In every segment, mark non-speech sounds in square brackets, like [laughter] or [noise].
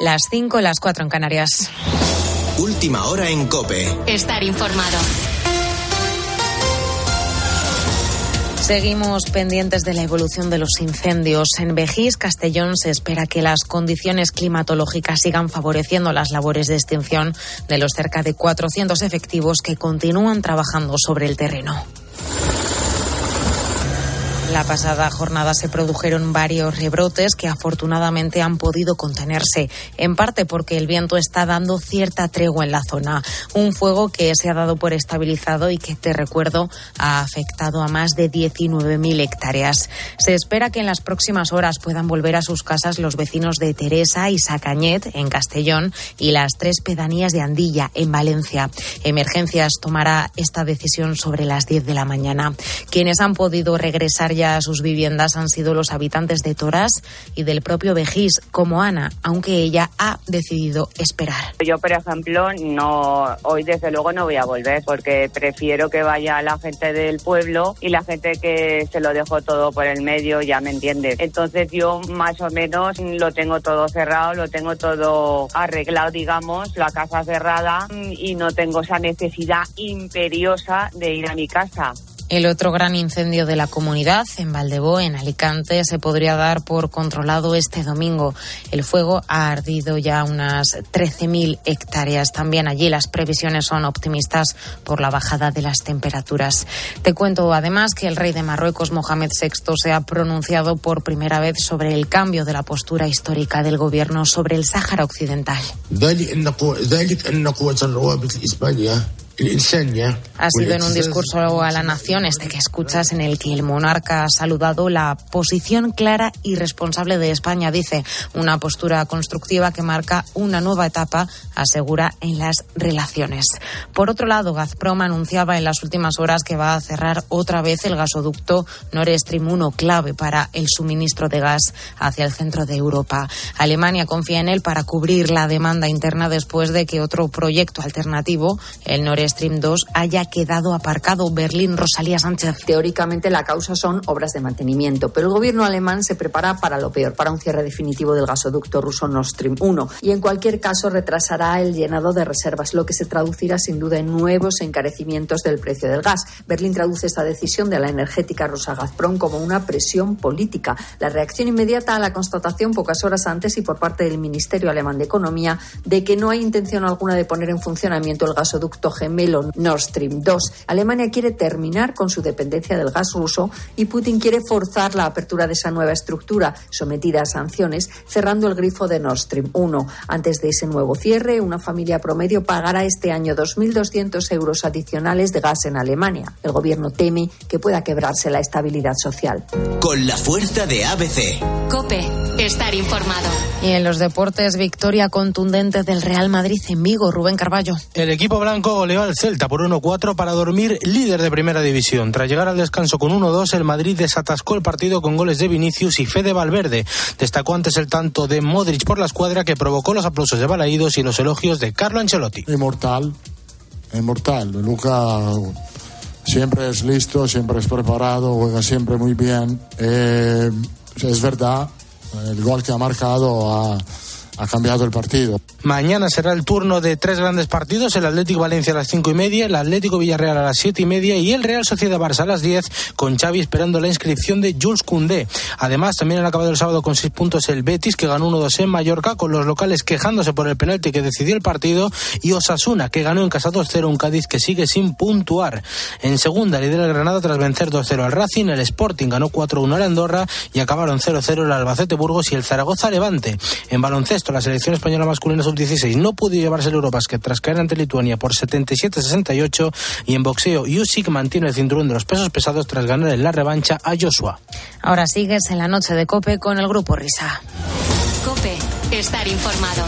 Las 5, las 4 en Canarias. Última hora en Cope. Estar informado. Seguimos pendientes de la evolución de los incendios. En Vejís, Castellón, se espera que las condiciones climatológicas sigan favoreciendo las labores de extinción de los cerca de 400 efectivos que continúan trabajando sobre el terreno. La pasada jornada se produjeron varios rebrotes que afortunadamente han podido contenerse, en parte porque el viento está dando cierta tregua en la zona. Un fuego que se ha dado por estabilizado y que, te recuerdo, ha afectado a más de 19.000 hectáreas. Se espera que en las próximas horas puedan volver a sus casas los vecinos de Teresa y Sacañet, en Castellón, y las tres pedanías de Andilla, en Valencia. Emergencias tomará esta decisión sobre las 10 de la mañana. Quienes han podido regresar sus viviendas han sido los habitantes de Toras y del propio Vejís, como Ana, aunque ella ha decidido esperar. Yo, por ejemplo, no hoy desde luego no voy a volver porque prefiero que vaya la gente del pueblo y la gente que se lo dejó todo por el medio, ya me entiende. Entonces yo más o menos lo tengo todo cerrado, lo tengo todo arreglado, digamos, la casa cerrada y no tengo esa necesidad imperiosa de ir a mi casa. El otro gran incendio de la comunidad, en Valdebó, en Alicante, se podría dar por controlado este domingo. El fuego ha ardido ya unas 13.000 hectáreas. También allí las previsiones son optimistas por la bajada de las temperaturas. Te cuento además que el rey de Marruecos, Mohamed VI, se ha pronunciado por primera vez sobre el cambio de la postura histórica del gobierno sobre el Sáhara Occidental. Ha sido en un discurso a la nación este que escuchas en el que el monarca ha saludado la posición clara y responsable de España, dice, una postura constructiva que marca una nueva etapa, asegura, en las relaciones. Por otro lado, Gazprom anunciaba en las últimas horas que va a cerrar otra vez el gasoducto Nord Stream 1, clave para el suministro de gas hacia el centro de Europa. Alemania confía en él para cubrir la demanda interna después de que otro proyecto alternativo, el Nord Stream 2 haya quedado aparcado. Berlín, Rosalía Sánchez. Teóricamente la causa son obras de mantenimiento, pero el gobierno alemán se prepara para lo peor, para un cierre definitivo del gasoducto ruso Nord Stream 1 y en cualquier caso retrasará el llenado de reservas, lo que se traducirá sin duda en nuevos encarecimientos del precio del gas. Berlín traduce esta decisión de la energética rusa Gazprom como una presión política. La reacción inmediata a la constatación pocas horas antes y por parte del Ministerio alemán de Economía de que no hay intención alguna de poner en funcionamiento el gasoducto gemelo Nord Stream 2. Alemania quiere terminar con su dependencia del gas ruso y Putin quiere forzar la apertura de esa nueva estructura sometida a sanciones, cerrando el grifo de Nord Stream 1. Antes de ese nuevo cierre, una familia promedio pagará este año 2.200 euros adicionales de gas en Alemania. El gobierno teme que pueda quebrarse la estabilidad social. Con la fuerza de ABC. Cope, estar informado. Y en los deportes, victoria contundente del Real Madrid en Vigo, Rubén Carballo. El equipo blanco goleó al Celta por 1-4 para dormir líder de primera división. Tras llegar al descanso con 1-2, el Madrid desatascó el partido con goles de Vinicius y Fede Valverde. Destacó antes el tanto de Modric por la escuadra que provocó los aplausos de Balaídos y los elogios de Carlo Ancelotti. Inmortal, inmortal. Luca siempre es listo, siempre es preparado, juega siempre muy bien. Eh, es verdad, el gol que ha marcado ha ha cambiado el partido. Mañana será el turno de tres grandes partidos, el Atlético Valencia a las cinco y media, el Atlético Villarreal a las siete y media y el Real Sociedad Barça a las diez, con Xavi esperando la inscripción de Jules Koundé. Además, también han acabado el sábado con seis puntos el Betis, que ganó 1-2 en Mallorca, con los locales quejándose por el penalti que decidió el partido, y Osasuna, que ganó en casa 2-0 un Cádiz que sigue sin puntuar. En segunda, lidera el Granada tras vencer 2-0 al Racing, el Sporting ganó 4-1 al Andorra y acabaron 0-0 el Albacete Burgos y el Zaragoza Levante. En baloncesto, la selección española masculina sub-16 no pudo llevarse el Eurobasket tras caer ante Lituania por 77-68 y en boxeo Usyk mantiene el cinturón de los pesos pesados tras ganar en la revancha a Joshua. Ahora sigues en la noche de Cope con el grupo Risa. Cope, estar informado.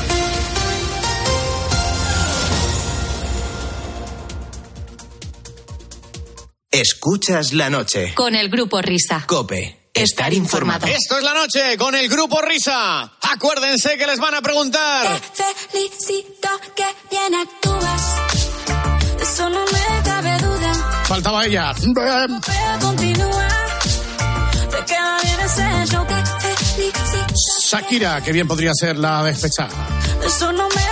Escuchas la noche. Con el grupo Risa. Cope. Estar informado. Esto es la noche con el grupo Risa. Acuérdense que les van a preguntar. Te felicito que bien actúas. Eso no me cabe duda. Faltaba ella. Shakira, que bien podría ser la despechada. de eso no me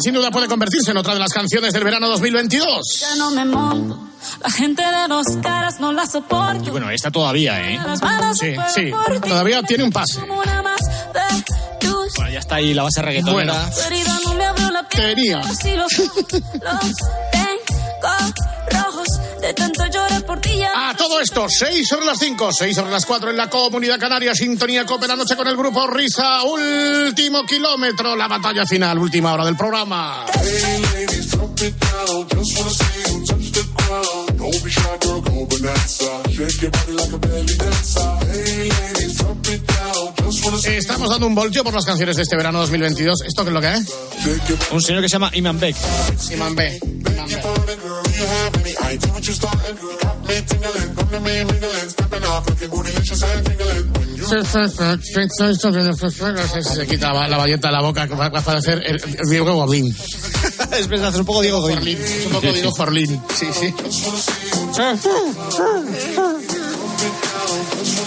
Sin duda puede convertirse en otra de las canciones del verano 2022. Ya no me monto, la gente de dos caras no la soporto. Y bueno, esta todavía, ¿eh? Sí, sí, todavía tiene un pase. Bueno, ya está ahí la base reggaetonera. Bueno. Tenía. [laughs] Rojos. De tanto llorar por ti ya. A todo esto, 6 sobre las 5, 6 sobre las 4 en la Comunidad Canaria, Sintonía Cope la noche con el grupo Risa, último kilómetro, la batalla final, última hora del programa. Estamos dando un voltio por las canciones de este verano 2022. ¿Esto qué es lo que es? Un señor que se llama Iman Beck. Simán B. Imán B. Se quita la bayeta de la boca va a parecer el, el Diego Goblin. es verdad, es un poco Diego es un poco Diego Forlín. Sí, sí.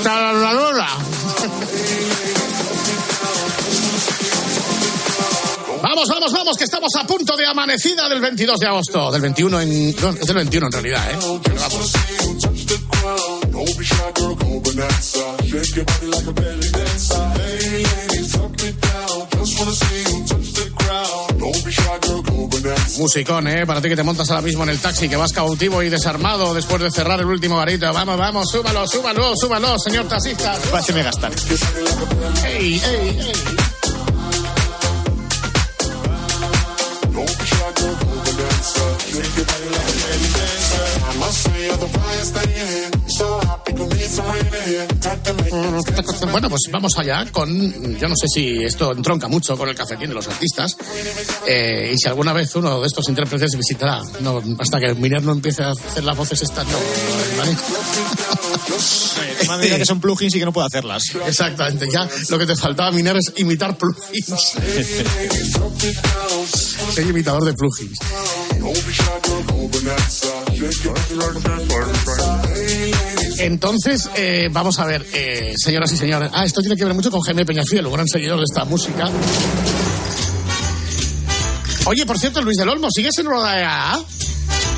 Tarararara. Vamos, vamos, vamos, que estamos a punto de amanecida del 22 de agosto. Del 21 en... No, es del 21 en realidad, ¿eh? Musicón, ¿eh? Para ti que te montas ahora mismo en el taxi, que vas cautivo y desarmado después de cerrar el último garito. Vamos, vamos, súbalo, súbalo, súbalo, señor taxista. Parece Megastar. ¡Ey, ey, ey! [laughs] Bueno, pues vamos allá con. Yo no sé si esto entronca mucho con el cafetín de los artistas. eh, y si alguna vez uno de estos intérpretes visitará, no, hasta que Miner no empiece a hacer las voces estas, no. ¿vale? Dicho que son plugins y que no puedo hacerlas. Exactamente, ya lo que te faltaba, Miner, es imitar plugins. [laughs] Soy imitador de plugins. Entonces, eh, vamos a ver, eh, señoras y señores. Ah, esto tiene que ver mucho con Jaime Peñafiel, un gran seguidor de esta música. Oye, por cierto, Luis del Olmo, ¿sigues en Roda de AA?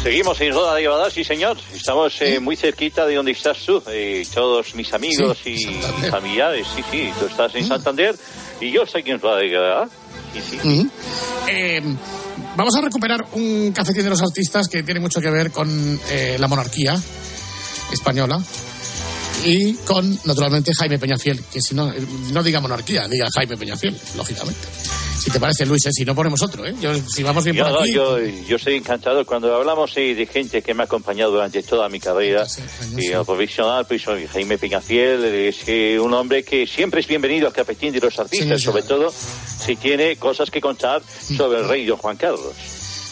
Seguimos en Roda de Ibadá, sí señor. Estamos eh, muy cerquita de donde estás tú. eh, todos mis amigos Sí, y Santander. familiares, sí, sí. Tú estás en Santander y yo estoy aquí en Roda de. Eh, vamos a recuperar un cafetín de los artistas que tiene mucho que ver con eh, la monarquía española y con, naturalmente, Jaime Peñafiel, que si no, no diga monarquía, diga Jaime Peñafiel, lógicamente. Si te parece, Luis, eh, si no ponemos otro, ¿eh? Yo, si vamos bien Yo, por no, aquí. yo, yo estoy encantado cuando hablamos de gente que me ha acompañado durante toda mi carrera Sí, y sí. eh, profesional, pues soy Jaime Peñafiel es eh, un hombre que siempre es bienvenido al Capetín de los Artistas, sobre todo si tiene cosas que contar sobre el rey don Juan Carlos.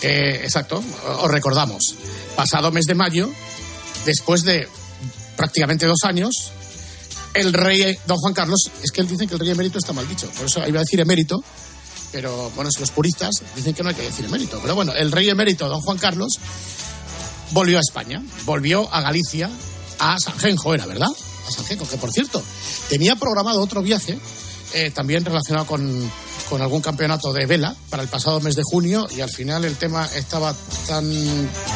Eh, exacto, os recordamos. Pasado mes de mayo, después de prácticamente dos años, el rey don Juan Carlos, es que él dice que el rey emérito está mal dicho, por eso iba a decir emérito, pero bueno, los puristas dicen que no hay que decir emérito. Pero bueno, el rey emérito don Juan Carlos volvió a España, volvió a Galicia, a Sanjenjo era, ¿verdad? A Sanjenjo, que por cierto, tenía programado otro viaje, eh, también relacionado con, con algún campeonato de vela para el pasado mes de junio y al final el tema estaba tan...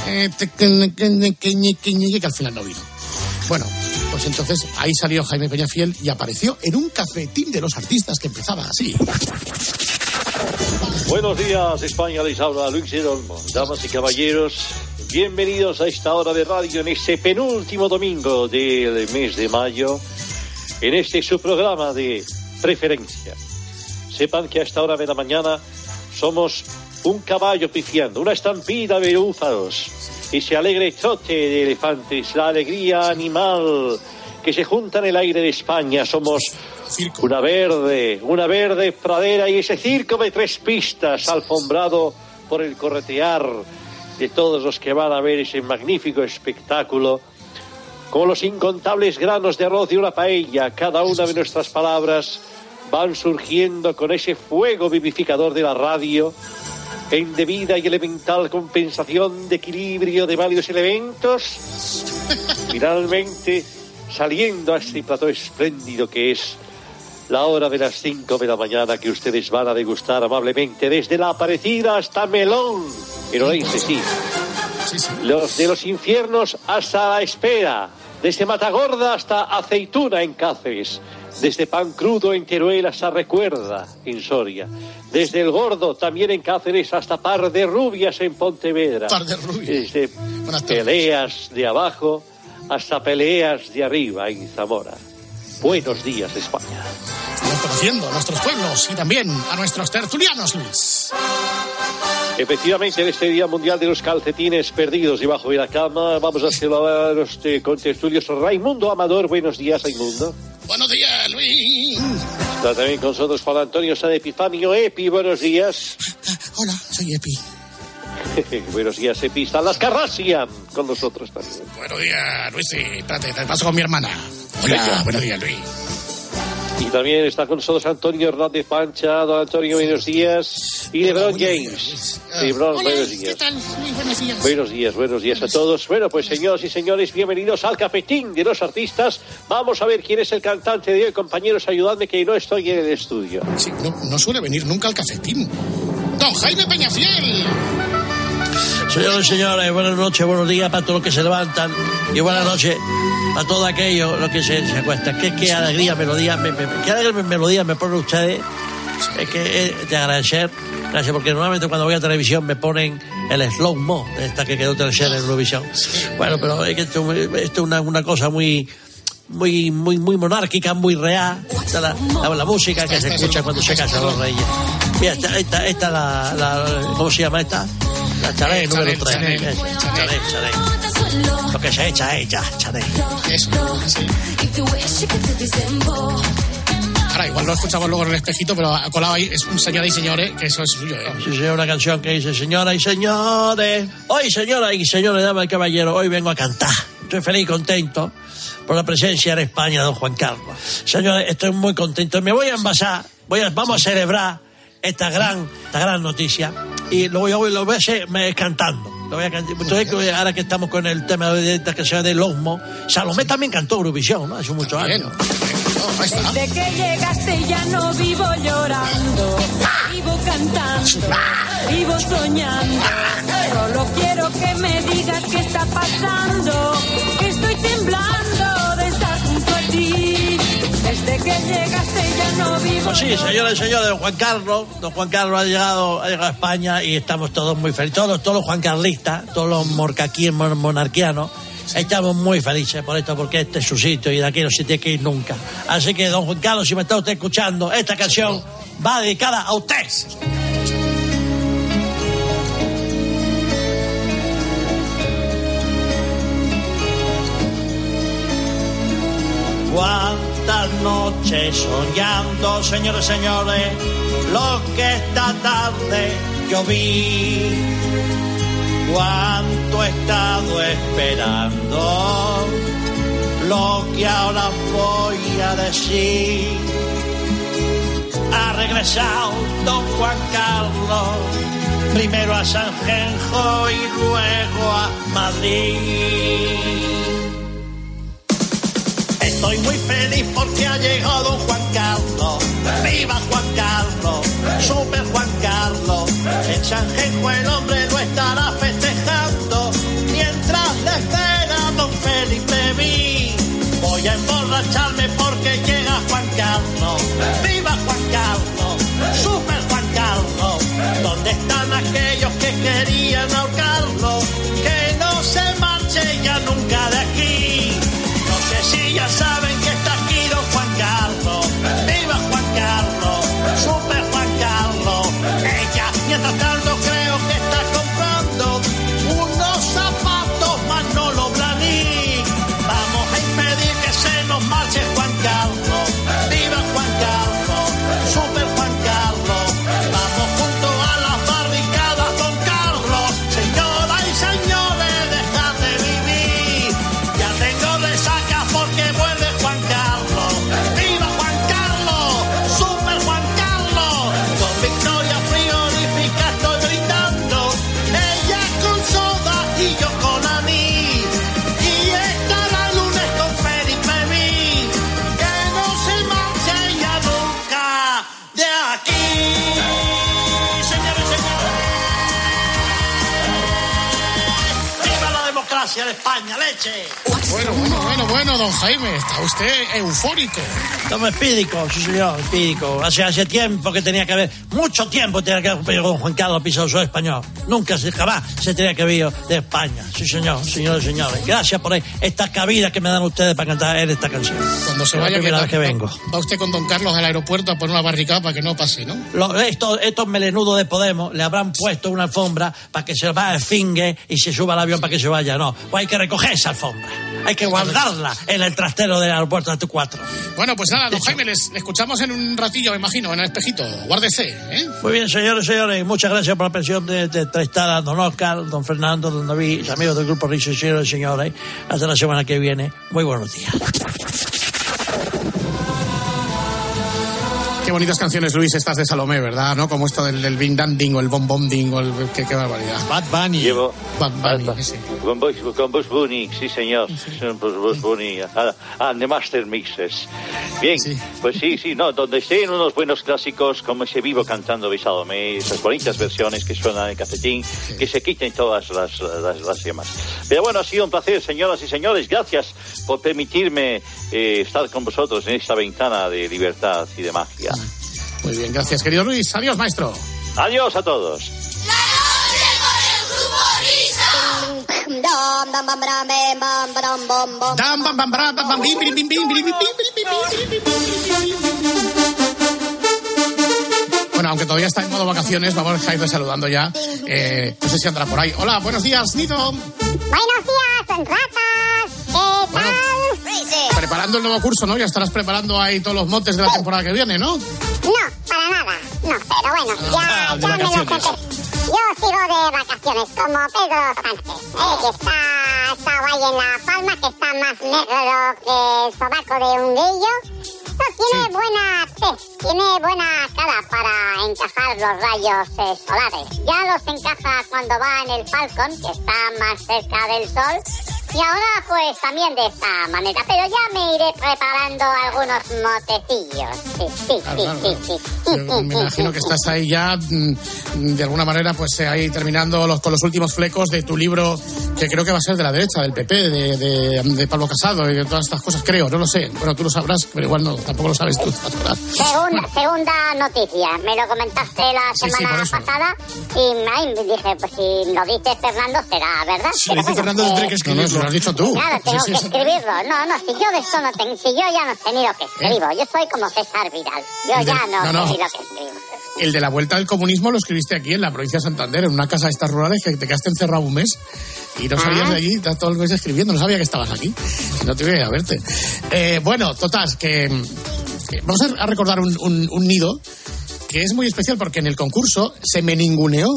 eh, que al final no vino. Bueno, pues entonces ahí salió Jaime Peñafiel y apareció en un cafetín de los artistas que empezaba así. Buenos días, España, les habla Luis del Olmo. Damas y caballeros, bienvenidos a esta hora de radio en este penúltimo domingo del mes de mayo, en este su programa de preferencia. Sepan que a esta hora de la mañana somos un caballo pifiando, una estampida de búfalos, ese alegre trote de elefantes, la alegría animal que se junta en el aire de España. Somos una verde, una verde pradera y ese circo de tres pistas alfombrado por el corretear de todos los que van a ver ese magnífico espectáculo. Como los incontables granos de arroz de una paella, cada una de nuestras palabras van surgiendo con ese fuego vivificador de la radio en debida y elemental compensación de equilibrio de varios elementos, finalmente saliendo a este plató espléndido que es la hora de las 5 de la mañana que ustedes van a degustar amablemente desde la Aparecida hasta Melón, en Orense, sí. Los de los infiernos hasta la espera, desde Matagorda hasta Aceituna en Cáceres, desde Pan Crudo en Teruel hasta Recuerda en Soria, desde El Gordo también en Cáceres hasta Par de Rubias en Pontevedra, Par de Rubias. desde Peleas de abajo hasta Peleas de arriba en Zamora. Buenos días, España. Estamos conociendo a nuestros pueblos y también a nuestros tertulianos, Luis. Efectivamente, en este Día Mundial de los Calcetines Perdidos debajo de la cama, vamos a celebrar este, con estudios Raimundo Amador. Buenos días, Raimundo. Buenos días, Está también con nosotros Juan Antonio San Epifanio. Epi, buenos días. Hola, soy Epi. [laughs] buenos días, Epi. Está las Carrasia con nosotros también. Buenos días, Luis. Sí, espérate, te paso con mi hermana. Hola, buenos días, Luis. Y también está con nosotros Antonio Hernández Pancha. Don Antonio, buenos días. Y LeBron James. LeBron, buenos días. ¿Qué tal? Buenos días. Buenos días, buenos días a todos. Bueno, pues señoras y señores, bienvenidos al cafetín de los artistas. Vamos a ver quién es el cantante de hoy. Compañeros, ayudadme que no estoy en el estudio. Sí, no, no suele venir nunca al cafetín. Don Jaime Peñafiel. Señores y señores, buenas noches, buenos días para todos los que se levantan y buenas noches a todos aquellos los que se, se acuestan. Qué, qué alegría, melodía, me, me, qué alegría melodía me ponen ustedes. Es que es de agradecer, gracias, porque normalmente cuando voy a televisión me ponen el slow mo de esta que quedó tercera en Eurovisión. Bueno, pero es que esto, es una, una cosa muy muy muy muy monárquica, muy real. Esta la, la, música que se escucha cuando se casan los reyes. Mira, esta, esta, esta la, ¿cómo se llama esta? La chalet número 3. Chalet, chalet. Lo que se echa ella, chalet. Eso, sí. Ahora, igual lo escuchamos luego en el espejito, pero ha colado ahí, es un señor y señores, que eso es suyo, ¿eh? Sí, señor, una canción que dice, señoras y señores, hoy, señoras y señores, damas y caballeros, hoy vengo a cantar. Estoy feliz y contento por la presencia en España de don Juan Carlos. Señores, estoy muy contento. Me voy a envasar, voy a, vamos a celebrar esta gran, esta gran noticia y lo voy a, lo voy a hacer me- cantando. Lo voy a cantar. Entonces, que ahora que estamos con el tema de esta que sea de Losmo, Salomé también cantó Eurovisión, ¿no? Hace muchos años. Desde que llegaste ya no vivo llorando, vivo cantando, vivo soñando. Solo quiero que me digas qué está pasando, que estoy temblando de estar junto a ti. Desde que llegaste ya no vivo Pues sí, señores y señores, don Juan Carlos, don Juan Carlos ha llegado, ha llegado a España y estamos todos muy felices, todos, todos los Juan Carlistas, todos los morcaquíes, mon- monarquianos, estamos muy felices por esto, porque este es su sitio y de aquí no se tiene que ir nunca. Así que, don Juan Carlos, si me está usted escuchando, esta canción va dedicada a usted. Cuántas noches soñando, señores, señores, lo que esta tarde yo vi. Cuánto he estado esperando lo que ahora voy a decir. Ha regresado don Juan Carlos, primero a Sanjenjo y luego a Madrid. Estoy muy feliz porque ha llegado Juan Carlos. ¡Viva Juan Carlos! ¡Super Juan Carlos! En Sanjenjo el hombre lo estará festejando. Mientras le espera don Felipe mí. Voy a emborracharme porque llega Juan Carlos. ¡Viva Juan Carlos! ¡Super Juan Carlos! ¿Dónde están aquellos que querían ahorcarlo? hacia España, leche. Bueno, bueno, bueno, bueno, don Jaime, está usted eufórico. Estamos espídico, sí señor, espídico. Hace, hace tiempo que tenía que haber, mucho tiempo tenía que haber con Juan Carlos suelo español. Nunca, se, jamás se tenía que haber de España. Sí señor, señores y señores. Gracias por esta cabida que me dan ustedes para cantar en esta canción. Cuando se vaya, primera va, vez que vengo. va usted con don Carlos al aeropuerto a poner una barricada para que no pase, ¿no? Los- estos, estos melenudos de Podemos le habrán puesto una alfombra para que se vaya al fingue y se suba al avión para que se vaya. No, pues hay que recoger esa alfombra. Hay que guardarla en el trastero del aeropuerto de T4. Bueno, pues nada, don Jaime, les, le escuchamos en un ratillo, me imagino, en el espejito. Guárdese, ¿eh? Muy bien, señores señores, muchas gracias por la pensión de, de entrevistar a don Oscar, don Fernando, don David, amigos del grupo Rizo, señores y señores. Hasta la semana que viene. Muy buenos días. Bonitas canciones, Luis, estas de Salomé, ¿verdad? ¿No? Como esto del, del Bing Danding o el Bom Bom Ding o el... Qué, qué barbaridad. Bad Bunny. Llevo Bad Bunny, ese. con Bush, con Bush Bunny, sí señor, con Bush Bunny, ah, The Master Mixes. Bien, pues sí, sí, no, donde estén unos buenos clásicos como ese vivo cantando Bisalome, esas bonitas versiones que suenan en cafetín, que se quiten todas las, las, las demás. Pero bueno, ha sido un placer, señoras y señores, gracias por permitirme eh, estar con vosotros en esta ventana de libertad y de magia. Muy bien, gracias, querido Luis. Adiós, maestro. Adiós a todos. Bueno, aunque todavía está en modo vacaciones, vamos a ir saludando ya. Eh, no sé si andará por ahí. Hola, buenos días, Nito. Buenos días, ratas. ¿Qué tal? Preparando el nuevo curso, ¿no? Ya estarás preparando ahí todos los motes de la temporada que viene, ¿no? No. No, pero bueno, ya, Ah, ya me lo sé. Yo sigo de vacaciones, como Pedro Sánchez, ¿eh? que está, está ahí en La Palma, que está más negro que el sobaco de un grillo. No, tiene buena tez, tiene buena cara para encajar los rayos eh, solares. Ya los encaja cuando va en el Falcon, que está más cerca del sol. Y ahora pues también de esta manera, pero ya me iré preparando algunos motecillos. Sí, sí, sí, sí, sí. Yo me imagino que estás ahí ya, mm, de alguna manera, pues eh, ahí terminando los, con los últimos flecos de tu libro, que creo que va a ser de la derecha, del PP, de, de, de Pablo Casado y de todas estas cosas, creo, no lo sé. Bueno, tú lo sabrás, pero igual no, tampoco lo sabes tú. [laughs] Segunda, segunda noticia. Me lo comentaste la Sí, sí, semana pasada y me dije, pues si lo dice Fernando será, ¿verdad? Pero bueno, eh, No, no, se lo has dicho tú. Claro, tengo Sí, sí, que sí. escribirlo. No, no, si yo de esto no tengo, si yo ya no sé ni lo que escribo. Yo soy como César Vidal. Yo de- ya no, no, no. sé ni lo que escribo. El de la vuelta al comunismo lo escribiste aquí en la provincia de Santander, en una casa de estas rurales que te quedaste encerrado un mes y no salías de allí, estás todo el mes escribiendo, no sabía que estabas aquí, no te iba a ir a verte. Eh, bueno, total, que, que vamos a recordar un, un- un nido que es muy especial porque en el concurso se me ninguneó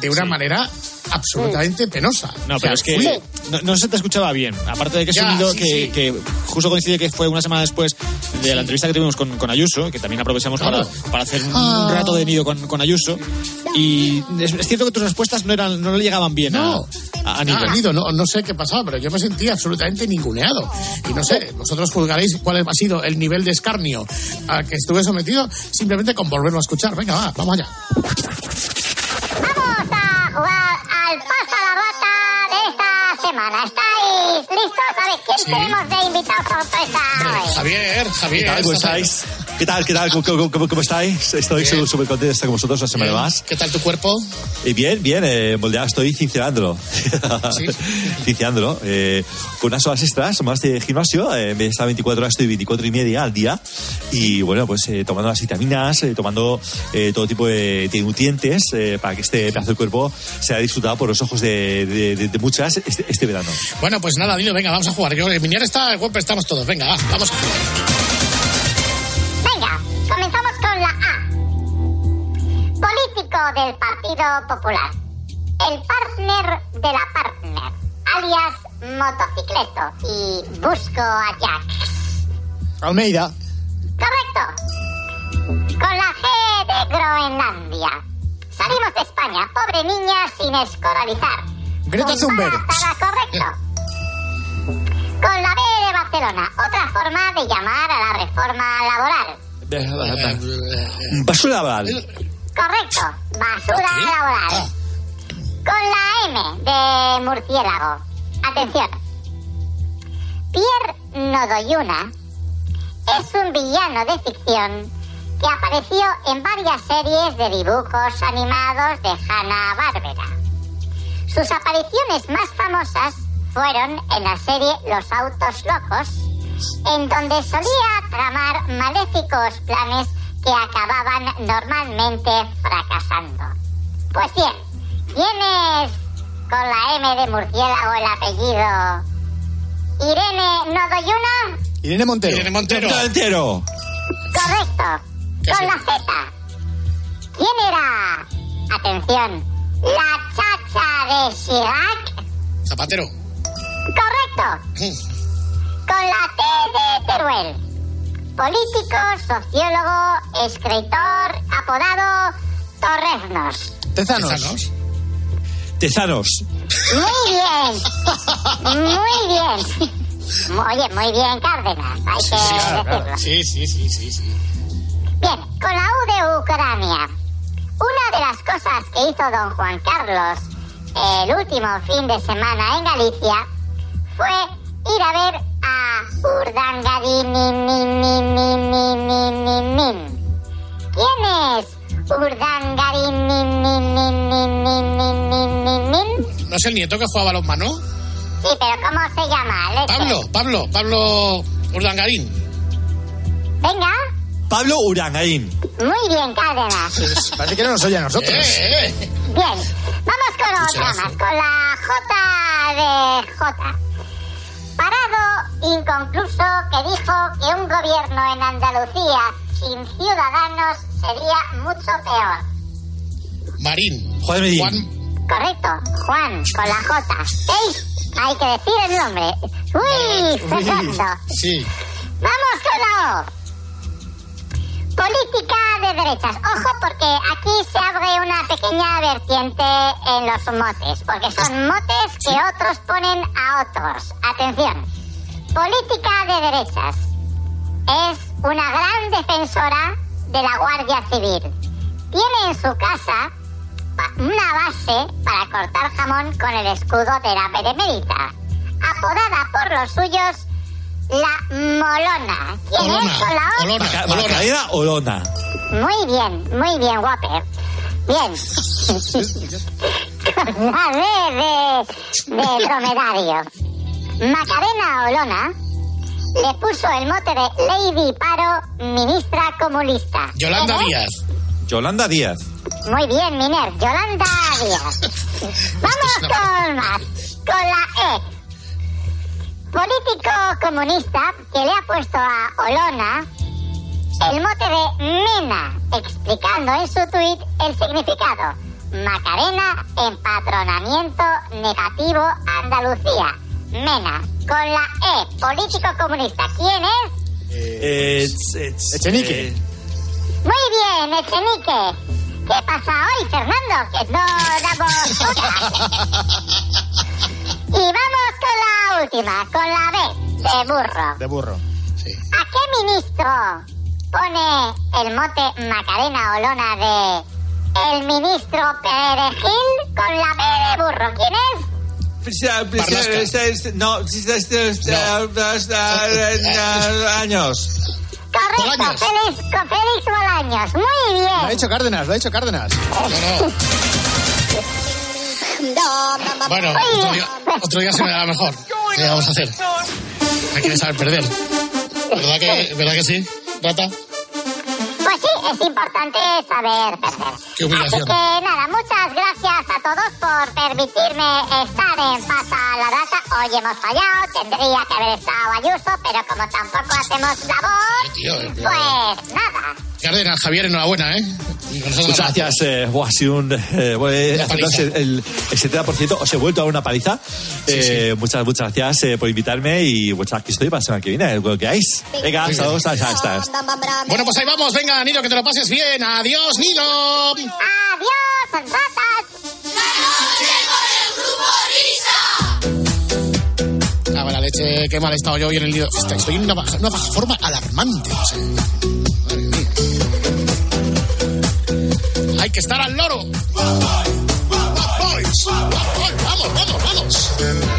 de una manera absolutamente penosa. No, O sea, pero es que fui- no, no se te escuchaba bien. Aparte de que es Ya, un nido sí, que, sí. que justo coincide que fue una semana después de la entrevista que tuvimos con, con Ayuso, que también aprovechamos Claro. para, para hacer un Ah. rato de nido con, con Ayuso. Y es, es cierto que tus respuestas no eran no le llegaban bien a, No. a, a nido. Ah, Nido, no, no sé qué pasaba, pero yo me sentí absolutamente ninguneado. Y no sé, vosotros juzgaréis cuál ha sido el nivel de escarnio al que estuve sometido simplemente con volverlo a escuchar. Venga, va, vamos allá. Vamos a jugar al pasa la rata de esta semana. ¿Estáis listos? A ver, ¿quién Sí. tenemos de invitado sorpresa hoy? Javier, Javier. ¿Qué tal? ¿Cómo estáis? ¿Qué tal? ¿Qué tal? ¿Cómo, cómo- cómo- estáis? Estoy súper contento de estar con vosotros una semana Bien. más. ¿Qué tal tu cuerpo? Y bien, bien, eh, moldeado, estoy cincelándolo. Sí. [laughs] cincelándolo. eh, con unas horas extras, más de gimnasio. eh, en vez de estar 24 horas, estoy 24 y media al día. Y bueno, pues eh, tomando las vitaminas, eh, tomando eh, todo tipo de, de nutrientes eh, para que este pedazo del cuerpo sea disfrutado por los ojos de, de- de- muchas este, este verano. Bueno, pues nada, Dino, venga, vamos a jugar. Yo, el Minier está, el golpe estamos todos. Venga, va, vamos a jugar. Del Partido Popular. El partner de la partner, alias motocicleto. Y busco a Jack. Almeida. Correcto. Con la G de Groenlandia. Salimos de España, pobre niña sin escolarizar. Greta Thunberg. Embarazada, correcto. Con la B de Barcelona, otra forma de llamar a la reforma laboral. Basura laboral. Correcto, basura laboral. Con la M de murciélago. Atención. Pierre Nodoyuna es un villano de ficción que apareció en varias series de dibujos animados de Hanna-Barbera. Sus apariciones más famosas fueron en la serie Los Autos Locos, en donde solía tramar maléficos planes que acababan normalmente fracasando. Pues bien, ¿quién es con la M de murciélago el apellido? ¿Irene Nodoyuna? Irene Montero. Irene Montero. Entero. Correcto. Con la Z. ¿Quién era? Atención. La chacha de Chirac. Zapatero. Correcto. Con la T de Teruel. Político, sociólogo, escritor, apodado Torreznos. Tezanos. Tezanos. Muy bien. Muy bien. Oye, muy bien, Cárdenas. Hay que decirlo. Sí, sí, sí, sí, sí. Bien, con la U de Ucrania. Una de las cosas que hizo don Juan Carlos el último fin de semana en Galicia fue ir a ver a Urdangarin. ¿Quién es Urdangarin? ¿No es el nieto que juega a manos? Sí, pero ¿cómo se llama? Pablo, Pablo, Pablo Urdangarín. Venga. Pablo Urangaín. Muy bien, Cárdenas. Parece que no nos oye a nosotros. Bien, vamos con otra más, con la J de J. Parado inconcluso que dijo que un gobierno en Andalucía sin ciudadanos sería mucho peor. Marín. Juan Medín. Juan. Correcto, Juan, con la J. ¿Veis? Hay que decir el nombre. Uy, Fernando. Sí. Vamos con la O. Política de derechas. Ojo porque aquí se abre una pequeña vertiente en los motes, porque son motes que otros ponen a otros. Atención. Política de derechas. Es una gran defensora de la Guardia Civil. Tiene en su casa una base para cortar jamón con el escudo de la Benemérita. Apodada por los suyos la Molona. ¿Quién es con la O? Olona. Maca- Olona. Macarena Olona. Muy bien, muy bien, Whopper. Bien. Con [laughs] [laughs] la D de, de dromedario. Macarena Olona le puso el mote de Lady Paro, ministra comunista. Yolanda. Díaz. Yolanda Díaz. Muy bien, Miner. Yolanda Díaz. [laughs] Vamos con más. Con la E. Político comunista que le ha puesto a Olona el mote de Mena, explicando en su tuit el significado. Macarena, empatronamiento negativo Andalucía. Mena, con la E, político comunista. ¿Quién es? Eh, ets- ets- Echenique. eh, Muy bien, Echenique. ¿Qué pasa hoy, Fernando? Que no damos. [laughs] Y vamos con la última, con la B, de burro. De burro. ¿A qué ministro pone el mote Macarena Olona de el ministro Perejil con la B de burro? ¿Quién es? No, años. Correcto, Félix, con Félix Bolaños. Muy Lo ha bien. dicho Cárdenas, lo ha dicho Cárdenas. [laughs] Bueno, otro día, otro día se me da mejor. ¿Qué vamos a hacer? Hay que saber perder. ¿Verdad que, ¿verdad que sí, Rata? Pues sí, es importante saber perder. Qué humillación. Así que nada, muchas gracias a todos por permitirme estar en Pasa la Data. Hoy hemos fallado, tendría que haber estado Ayuso, pero como tampoco hacemos la voz, Tío, eh, pues nada. Cárdenas, Javier, enhorabuena, ¿eh? Muchas gracias. Eh, buah, ha sido un. Eh, bueno, paliza. el, el 70%. Os he vuelto a dar una paliza. Eh, Muchas, muchas gracias eh, por invitarme y muchas aquí estoy para la semana que viene. Lo que hagáis. Venga, hasta luego. Hasta, hasta, hasta. Bueno, pues ahí vamos. Venga, Nilo, que te lo pases bien. Adiós, Nilo. Adiós, ratas. Ah, la leche, qué mal he estado yo hoy en el lío. Estoy en una baja, una baja forma alarmante. o sea. Hay que estar al loro. Boys, boys, Vamos, vamos, vamos.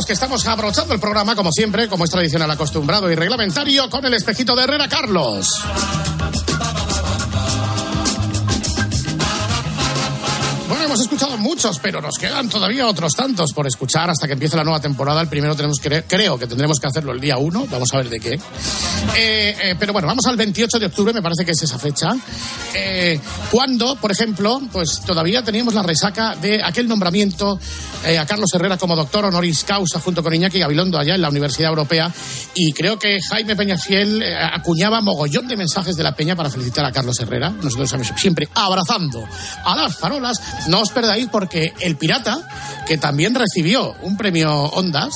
Que estamos abrochando el programa, como siempre, como es tradicional, acostumbrado y reglamentario, con el espejito de Herrera Carlos. Bueno, hemos escuchado muchos, pero nos quedan todavía otros tantos por escuchar hasta que empiece la nueva temporada. El primero tenemos que, creo que tendremos que hacerlo el día 1, vamos a ver de qué. Eh, eh, pero bueno, vamos al 28 de octubre, me parece que es esa fecha. Eh, cuando, por ejemplo, pues todavía teníamos la resaca de aquel nombramiento a Carlos Herrera como doctor honoris causa junto con Iñaki Gabilondo allá en la Universidad Europea. Y creo que Jaime Peñafiel acuñaba mogollón de mensajes de la Peña para felicitar a Carlos Herrera. Nosotros siempre abrazando a las farolas. No os perdáis porque el pirata, que también recibió un premio Ondas,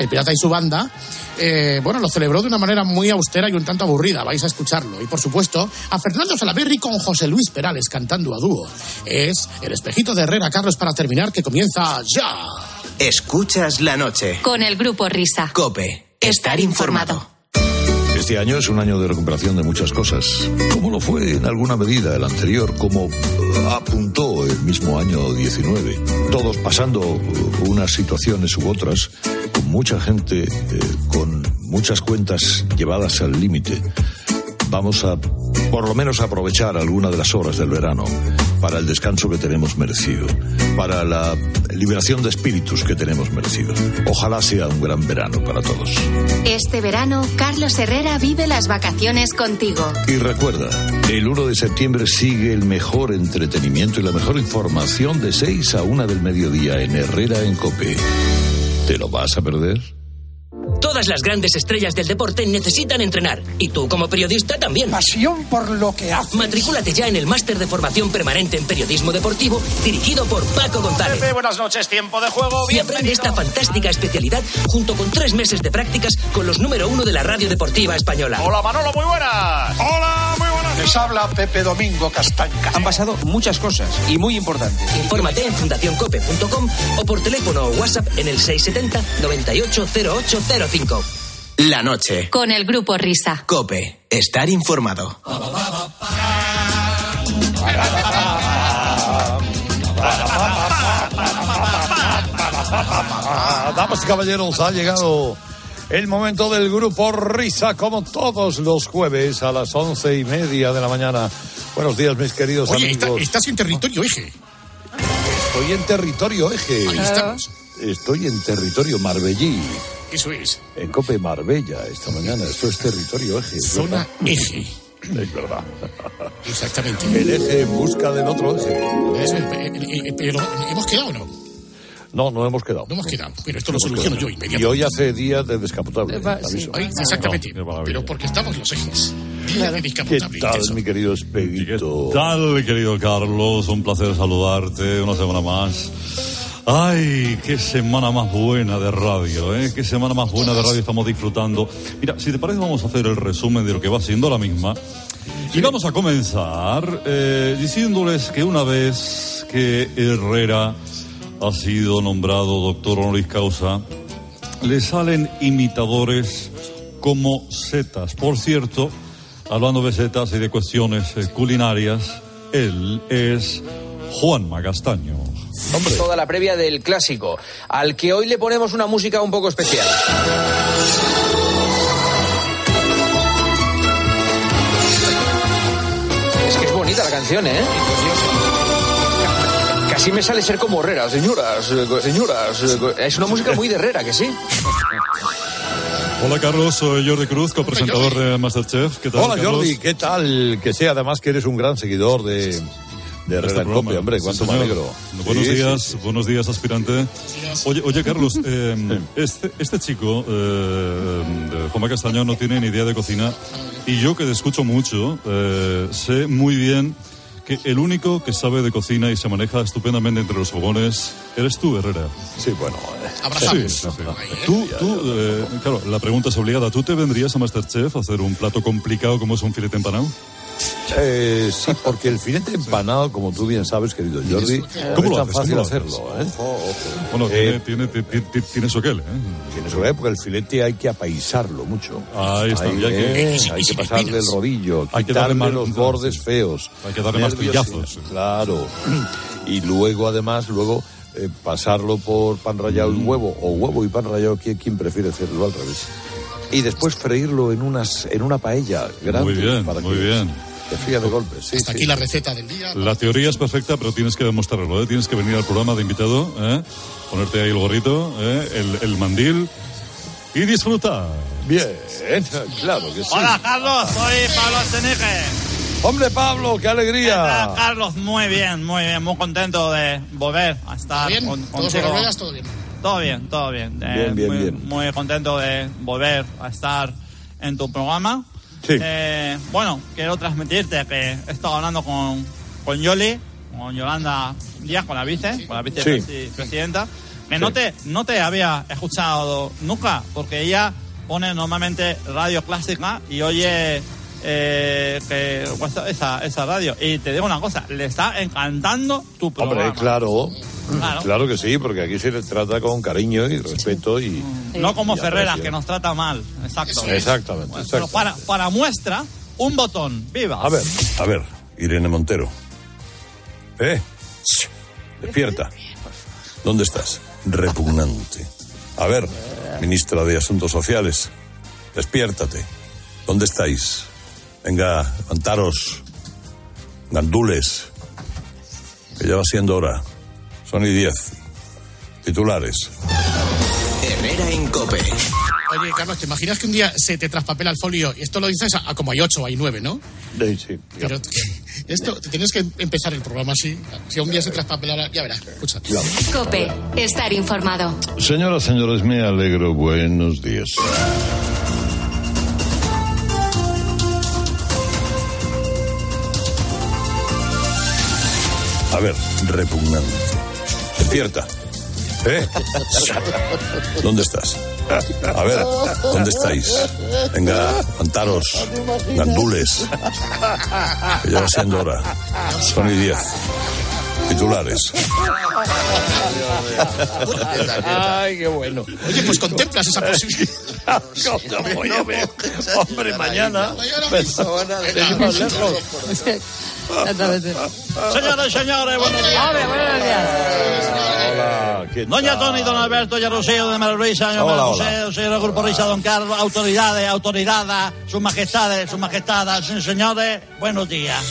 el pirata y su banda, eh, bueno, lo celebró de una manera muy austera y un tanto aburrida, vais a escucharlo. Y por supuesto, a Fernando Salaberry con José Luis Perales cantando a dúo. Es el espejito de Herrera Carlos para terminar que comienza ya. Escuchas la noche. Con el grupo Risa. Cope. Estar informado. Este año es un año de recuperación de muchas cosas, como lo fue en alguna medida el anterior, como apuntó el mismo año 19. Todos pasando unas situaciones u otras, con mucha gente, eh, con muchas cuentas llevadas al límite. Vamos a, por lo menos, aprovechar alguna de las horas del verano para el descanso que tenemos merecido, para la liberación de espíritus que tenemos merecido. Ojalá sea un gran verano para todos. Este verano, Carlos Herrera vive las vacaciones contigo. Y recuerda, el 1 de septiembre sigue el mejor entretenimiento y la mejor información de 6 a 1 del mediodía en Herrera en Cope. ¿Te lo vas a perder? Todas las grandes estrellas del deporte necesitan entrenar. Y tú, como periodista, también. Pasión por lo que haces. Matrículate ya en el máster de formación permanente en periodismo deportivo, dirigido por Paco González. Pepe, buenas noches, tiempo de juego. Y aprende esta fantástica especialidad junto con tres meses de prácticas con los número uno de la radio deportiva española. Hola, Manolo, muy buenas. Hola, muy buenas. Les habla Pepe Domingo Castaña. Han pasado muchas cosas y muy importantes. Infórmate en fundacioncope.com o por teléfono o WhatsApp en el 670 980805. La noche. Con el grupo Risa. Cope. Estar informado. Damas y caballeros, ha llegado el momento del grupo Risa, como todos los jueves a las once y media de la mañana. Buenos días, mis queridos Oye, está- amigos. estás en territorio eje. Estoy en territorio eje. Ahí estamos. Estoy en territorio marbellí. Eso es. En Cope Marbella esta mañana. Esto es territorio eje. Zona verdad. eje. Es verdad. Exactamente. El eje en busca del otro eje. Eso, eh, eh, eh, pero hemos quedado no? No, no hemos quedado. No hemos quedado. Pero esto lo No hemos soluciono quedado. yo inmediatamente. Y hoy hace día de descapotable. te aviso. Ay, exactamente. pero porque estamos los ejes. Día de ¿Qué tal, mi querido Espeguito? ¿Qué tal, querido Carlos? Un placer saludarte una semana más. Ay, qué semana más buena de radio, ¿eh? Qué semana más buena de radio estamos disfrutando. Mira, si te parece, vamos a hacer el resumen de lo que va siendo la misma. Y vamos a comenzar eh, diciéndoles que una vez que Herrera ha sido nombrado doctor honoris causa, le salen imitadores como setas. Por cierto, hablando de setas y de cuestiones eh, culinarias, él es Juan Magastaño. Toda la previa del clásico, al que hoy le ponemos una música un poco especial. Es que es bonita la canción, ¿eh? Casi me sale ser como Herrera, señoras, eh, señoras. eh, Es una música muy de Herrera, que sí. Hola Carlos, soy Jordi Cruz, copresentador de Masterchef. ¿Qué tal? Hola Carlos? Jordi, ¿qué tal? Que sé además que eres un gran seguidor de, de Herrera Este. Cope, hombre, Sí, cuánto me señor. alegro. Buenos Sí, sí, días, sí. buenos días, aspirante. Oye, oye Carlos, [laughs] eh, este, este chico, eh, de Juan Castaño, no tiene ni idea de cocina. Y yo que te escucho mucho, eh, sé muy bien que el único que sabe de cocina y se maneja estupendamente entre los fogones eres tú, Herrera. Sí, bueno. Abrazamos. Sí, sí, sí. Tú, tú eh, claro, la pregunta es obligada. ¿Tú te vendrías a Masterchef a hacer un plato complicado como es un filete empanado? Eh, sí, porque el filete empanado, como tú bien sabes, querido Jordi, ¿Cómo no lo es tan haces? fácil ¿Cómo lo hacerlo. ¿eh? Bueno, Eh, tiene, tiene, tiene, aquel, ¿eh? Tiene su porque el filete hay que apaisarlo mucho. Ahí está, Hay, que- hay que [laughs] pasarle el rodillo, Hay que quitarle darle los más- bordes feos. Hay que darle más nervios, sí, Claro. [clears throat] Y luego, además, luego eh, pasarlo por pan rallado y huevo, o huevo y pan rallado, ¿quién, quién prefiere hacerlo al revés? Y después freírlo en, unas, en una paella grande. Muy bien, para muy que bien. Te fría de golpe. Sí, Hasta sí. aquí la receta del día. La teoría es perfecta, pero tienes que demostrarlo. ¿eh? Tienes que venir al programa de invitado, ¿eh? ponerte ahí el gorrito, ¿eh? el, el mandil y disfrutar. Bien, claro que sí. Hola, Carlos, soy Pablo Astenige. Hombre, Pablo, qué alegría. Hola, Carlos, muy bien, muy bien, muy contento de volver a estar ¿Bien? con, ¿Todos contigo. ruedas? ¿Todo bien? Todo bien, todo bien. Eh, Bien, bien, muy, bien. muy contento de volver a estar en tu programa. Sí. Eh, bueno, quiero transmitirte que he estado hablando con, con Yoli, con Yolanda Díaz, con la vice, con la vicepresidenta, que no, te, no te había escuchado nunca, porque ella pone normalmente radio clásica y oye eh, que, pues, esa, esa radio. Y te digo una cosa, le está encantando tu programa. Hombre, claro. Claro. Claro que sí, porque aquí se le trata con cariño y respeto y... No como y Ferreras, que nos trata mal. Exacto. Exactamente, Bueno, exactamente. Pero para, para muestra, un botón. ¡Viva! A ver, a ver, Irene Montero. ¿Eh? Despierta. ¿Dónde estás? Repugnante. A ver, ministra de Asuntos Sociales, despiértate. ¿Dónde estáis? Venga, levantaros. Gandules. Que ya va siendo hora. Son y diez. Titulares. Herrera en Cope. Oye, Carlos, ¿te imaginas que un día se te traspapela el folio? Y esto lo dices a, a como hay ocho o hay nueve, ¿no? Sí, sí. Pero [laughs] esto, tienes que empezar el programa así. Si un día se traspapelara, ya verás, escucha. Cope, estar informado. Señoras, señores, me alegro. Buenos días. A ver, repugnante. Despierta. ¿Eh? ¿Dónde estás? A ver, ¿dónde estáis? Venga, levantaros. Gandules. Que ya va siendo hora. Son y diez. Titulares. Ay, qué bueno. Oye, pues contemplas esa posibilidad. Hombre, mañana. Seguimos lejos. Señores, señores, buenos días. Hola, ¿qué Doña tal? Tony, don Alberto, ya Rocío de María Luisa, señor Grupo Risa, don Carlos, autoridades, autoridades, sus majestades, sus majestades, señores, buenos días.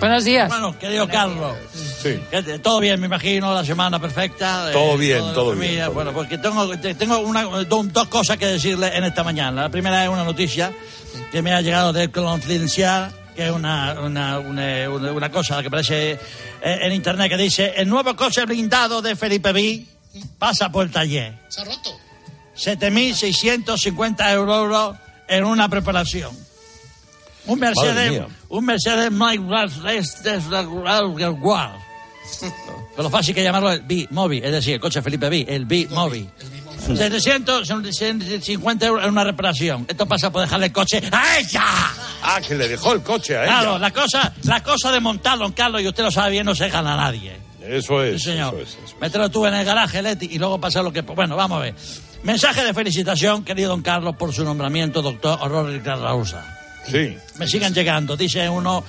Buenos días. Bueno, querido Carlos, Sí. ¿qué te- todo bien, me imagino, la semana perfecta. eh, Todo bien, todo bien, todo Bueno, porque tengo, te- tengo una, do- dos cosas que decirle en esta mañana. La primera es una noticia que me ha llegado del Confidencial, que es una, una, una, una- una cosa que aparece eh, en internet que dice: el nuevo coche blindado de Felipe V pasa por el taller. Se ha roto. 7.650 euros en una preparación. Un Mercedes, un Mercedes Mike Pero lo fácil que llamarlo el B-Mobi, es decir, el coche Felipe V, el B-Mobi. 750 euros en una reparación. Esto pasa por dejarle el coche a ella. Ah, que le dejó el coche a ella. Claro, la cosa, la cosa de montar, don Carlos, y usted lo sabe bien, no se gana a nadie. Eso es. Sí, señor. eso es, eso es. Mételo tú en el garaje, Leti, y luego pasa lo que... Bueno, vamos a ver. Mensaje de felicitación, querido don Carlos, por su nombramiento, doctor Horror Ricardo. Sí. Me siguen llegando. Dice uno,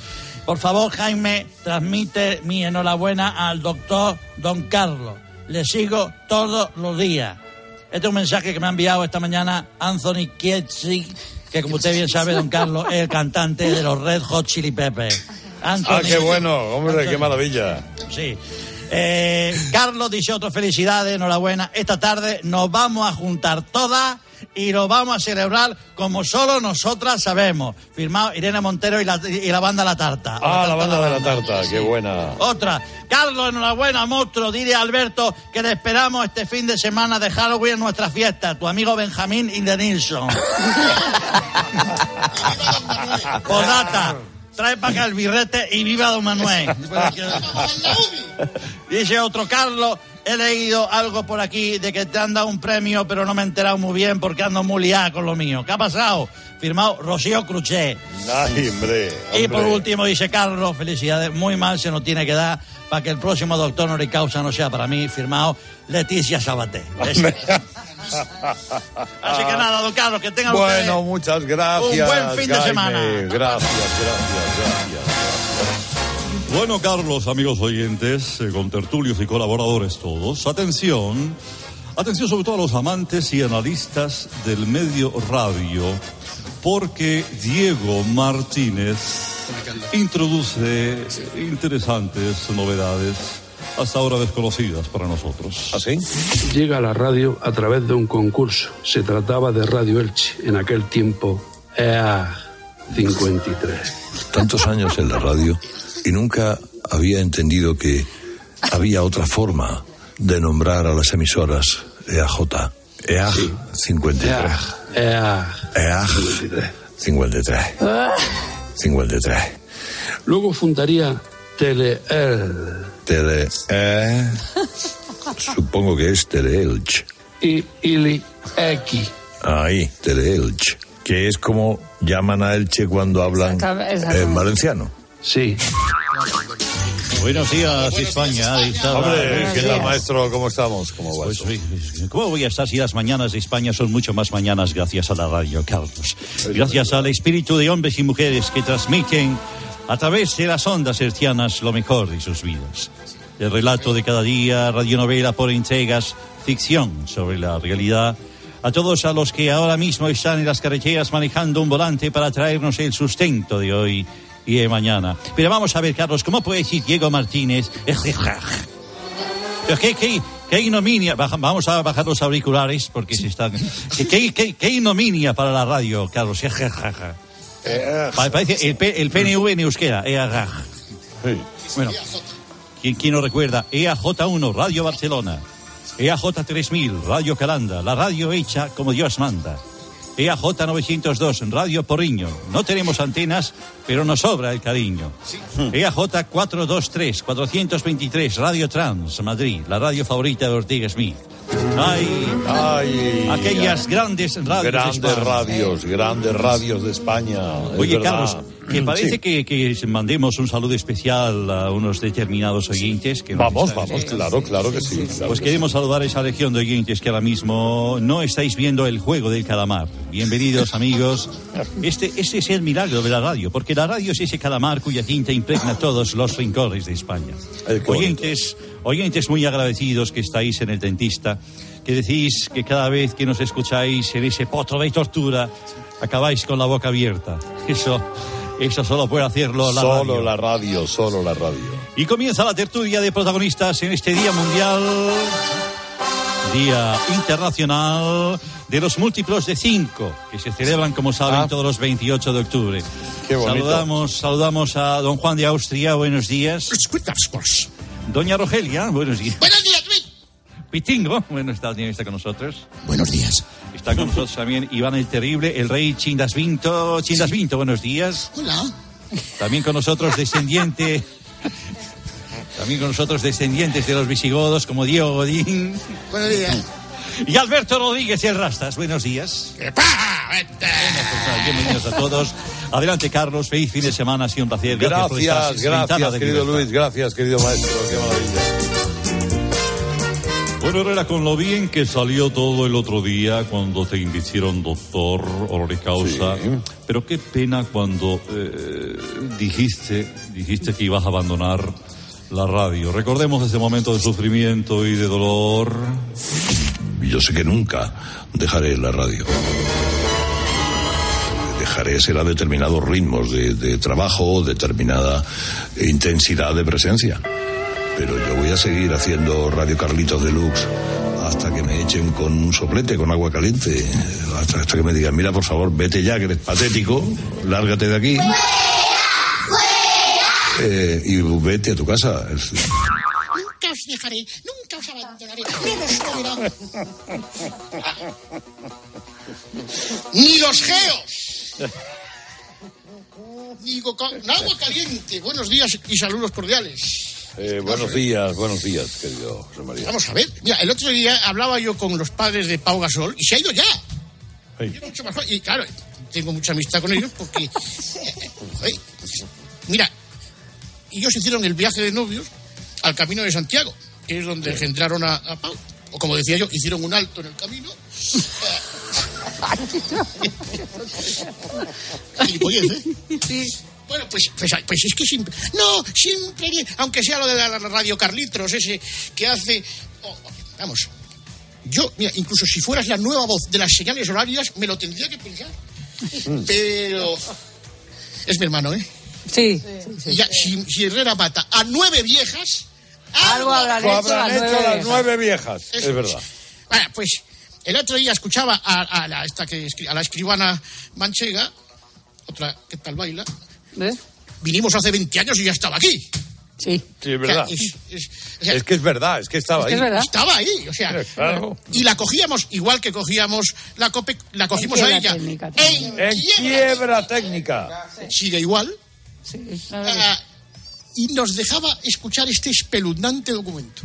por favor, Jaime, transmite mi enhorabuena al doctor Don Carlos. Le sigo todos los días. Este es un mensaje que me ha enviado esta mañana Anthony Kietzi, que como usted bien sabe, Don Carlos, es el cantante de los Red Hot Chili Peppers. Ah, Anthony- qué bueno, hombre, Anthony- qué maravilla. Sí. Eh, Carlos dice otro felicidades, enhorabuena. Esta tarde nos vamos a juntar todas y lo vamos a celebrar como solo nosotras sabemos. Firmado Irene Montero y la, y la banda La Tarta. Ah, la banda de la tarta, qué buena. Otra. Carlos, enhorabuena, monstruo. Dile a Alberto que le esperamos este fin de semana de Halloween en nuestra fiesta. Tu amigo Benjamín y Nilsson. [laughs] Podata. Trae para acá el birrete y viva Don Manuel. Dice otro Carlos, he leído algo por aquí de que te han dado un premio, pero no me he enterado muy bien porque ando muy liado con lo mío. ¿Qué ha pasado? Firmado Rocío Cruché. Ay, hombre. Y por último dice Carlos, felicidades, muy mal se nos tiene que dar para que el próximo doctor no causa no sea para mí, firmado Leticia Sabaté. Así que nada, don Carlos, que tengan Bueno, muchas gracias. un buen fin de semana. Gracias, gracias, gracias. Bueno, Carlos, amigos oyentes, eh, con tertulios y colaboradores todos, atención, atención sobre todo a los amantes y analistas del medio radio, porque Diego Martínez introduce interesantes novedades hasta ahora desconocidas para nosotros. ¿Así? Llega a la radio a través de un concurso. Se trataba de Radio Elche, en aquel tiempo EA 53. Tantos años en la radio y nunca había entendido que había otra forma de nombrar a las emisoras E EAJ. EAG 53. EA EAG 53. 53. Luego fundaría Teleel Tele. eh, supongo que es Teleelch. y Ili X. Ahí, Teleelch. Que es como llaman a Elche cuando hablan Exactamente, exactamente. en valenciano. Sí. Buenos días, España. Hombre, ¿qué tal, maestro? ¿Cómo estamos? ¿Cómo va Pues, ¿Cómo voy a estar si las mañanas de España son mucho más mañanas gracias a la radio, Carlos? Gracias al espíritu de hombres y mujeres que transmiten a través de las ondas hercianas lo mejor de sus vidas. El relato de cada día, radionovela por entregas, ficción sobre la realidad. A todos a los que ahora mismo están en las carreteras manejando un volante para traernos el sustento de hoy y de mañana. Pero vamos a ver, Carlos, ¿cómo puede decir Diego Martínez? Qué, qué, qué ignominia. Baja- vamos a bajar los auriculares porque se están. Qué, qué, qué- ignominia para la radio, Carlos. Pa- Parece el, el PNV en euskera. EAJ. Bueno, ¿quién, quién no recuerda? EAJ1, Radio Barcelona. EAJ 3000, Radio Calanda. La radio hecha como Dios manda. EAJ 902, Radio Porriño. No tenemos antenas, pero nos sobra el cariño. EAJ 423, 423, Radio Trans, Madrid. La radio favorita de Ortega Smith. Ay, Ay, aquellas ay. grandes radios. de Grandes España. radios, grandes radios de España. es Oye. Carlos, que parece Sí. que, que mandemos un saludo especial a unos determinados oyentes. Que nos Vamos, están- vamos, claro, claro que sí. claro Pues que queremos saludar a esa legión de oyentes que ahora mismo no estáis viendo el juego del calamar. Bienvenidos, amigos. Este, este es el milagro de la radio, porque la radio es ese calamar cuya tinta impregna todos los rincones de España. Oyentes, oyentes muy agradecidos que estáis en el dentista, que decís que cada vez que nos escucháis en ese potro de tortura, acabáis con la boca abierta. Eso, eso solo puede hacerlo la Solo radio. la radio, solo la radio. Y comienza la tertulia de protagonistas en este Día Mundial, Día Internacional de los Múltiplos de Cinco, que se celebran, como saben, todos los 28 de octubre. Ah. Qué bonito. Saludamos, saludamos a don Juan de Austria, buenos días. Doña Rogelia, buenos días. Buenos días. Pitingo, bueno, está, está con nosotros. Buenos días. Está con nosotros también Iván el Terrible, el rey Chindas Vinto. Chindas Vinto, buenos días. Hola. También con nosotros descendiente. También con nosotros descendientes de los visigodos como Diego Godín. Buenos días. Y Alberto Rodríguez y el Rastas. Buenos días. Pues, bienvenidos a todos. Adelante, Carlos. Feliz fin de semana. Ha sido un placer. Gracias, gracias, de querido libertad. Luis, gracias, querido maestro, qué maravilla. Bueno, Herrera, con lo bien que salió todo el otro día cuando te hicieron doctor honoris causa, pero qué pena cuando eh, dijiste, dijiste que ibas a abandonar la radio. Recordemos ese momento de sufrimiento y de dolor. Yo sé que nunca dejaré la radio. Dejaré será determinados ritmos de, de trabajo, determinada intensidad de presencia. Pero yo voy a seguir haciendo Radio Carlitos Deluxe hasta que me echen con un soplete, con agua caliente. Hasta, hasta que me digan, mira, por favor, vete ya, que eres patético, lárgate de aquí. Eh, y vete a tu casa. Nunca os dejaré, nunca os abandonaré. Ni los geos. Ni con agua caliente. Buenos días y saludos cordiales. Eh, buenos días, buenos días, querido José María. Vamos a ver. Mira, el otro día hablaba yo con los padres de Pau Gasol y se ha ido ya. Y claro, tengo mucha amistad con ellos porque. [laughs] eh, mira, ellos hicieron el viaje de novios al camino de Santiago, que es donde engendraron a, a Pau. O como decía yo, hicieron un alto en el camino. [laughs] ¿eh? Bueno, pues, pues, pues es que siempre. No, siempre. Aunque sea lo de la radio Carlitos, ese que hace. oh, vamos. Yo, mira, incluso si fueras la nueva voz de las señales horarias, me lo tendría que pensar. Pero. Es mi hermano, ¿eh? Sí. Ya, si, si Herrera mata a nueve viejas. Algo habrán hecho habrán hecho nueve las viejas. nueve viejas. Es verdad. Bueno, pues el otro día escuchaba a, a la, esta que, a la escribana manchega, otra que tal baila. Vinimos hace 20 años y ya estaba aquí. Sí. Sí, es verdad. O sea, es- es- o sea, Es que es verdad, es que estaba ahí. Estaba ahí, o sea. Claro. Y la cogíamos, igual que cogíamos la COPE, la cogimos En a quiebra ella. técnica En, En quiebra técnica. Sigue igual. Ah, y nos dejaba escuchar este espeluznante documento.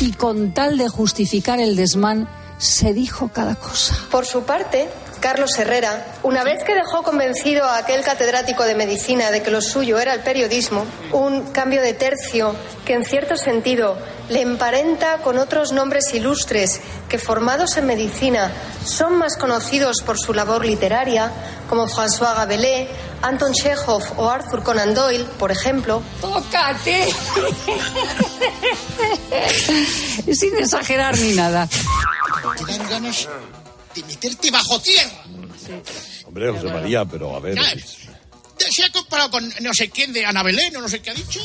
Y con tal de justificar el desmán, se dijo cada cosa. Por su parte, Carlos Herrera, una vez que dejó convencido a aquel catedrático de medicina de que lo suyo era el periodismo, un cambio de tercio que en cierto sentido le emparenta con otros nombres ilustres que formados en medicina son más conocidos por su labor literaria, como François Rabelais, Anton Chekhov o Arthur Conan Doyle, por ejemplo. ¡Tócate! Sin exagerar ni nada. Te dan ganas de meterte bajo tierra. Hombre, José María, pero a ver. Ya, Se ha comparado con no sé quién de Ana Belén o no sé qué ha dicho.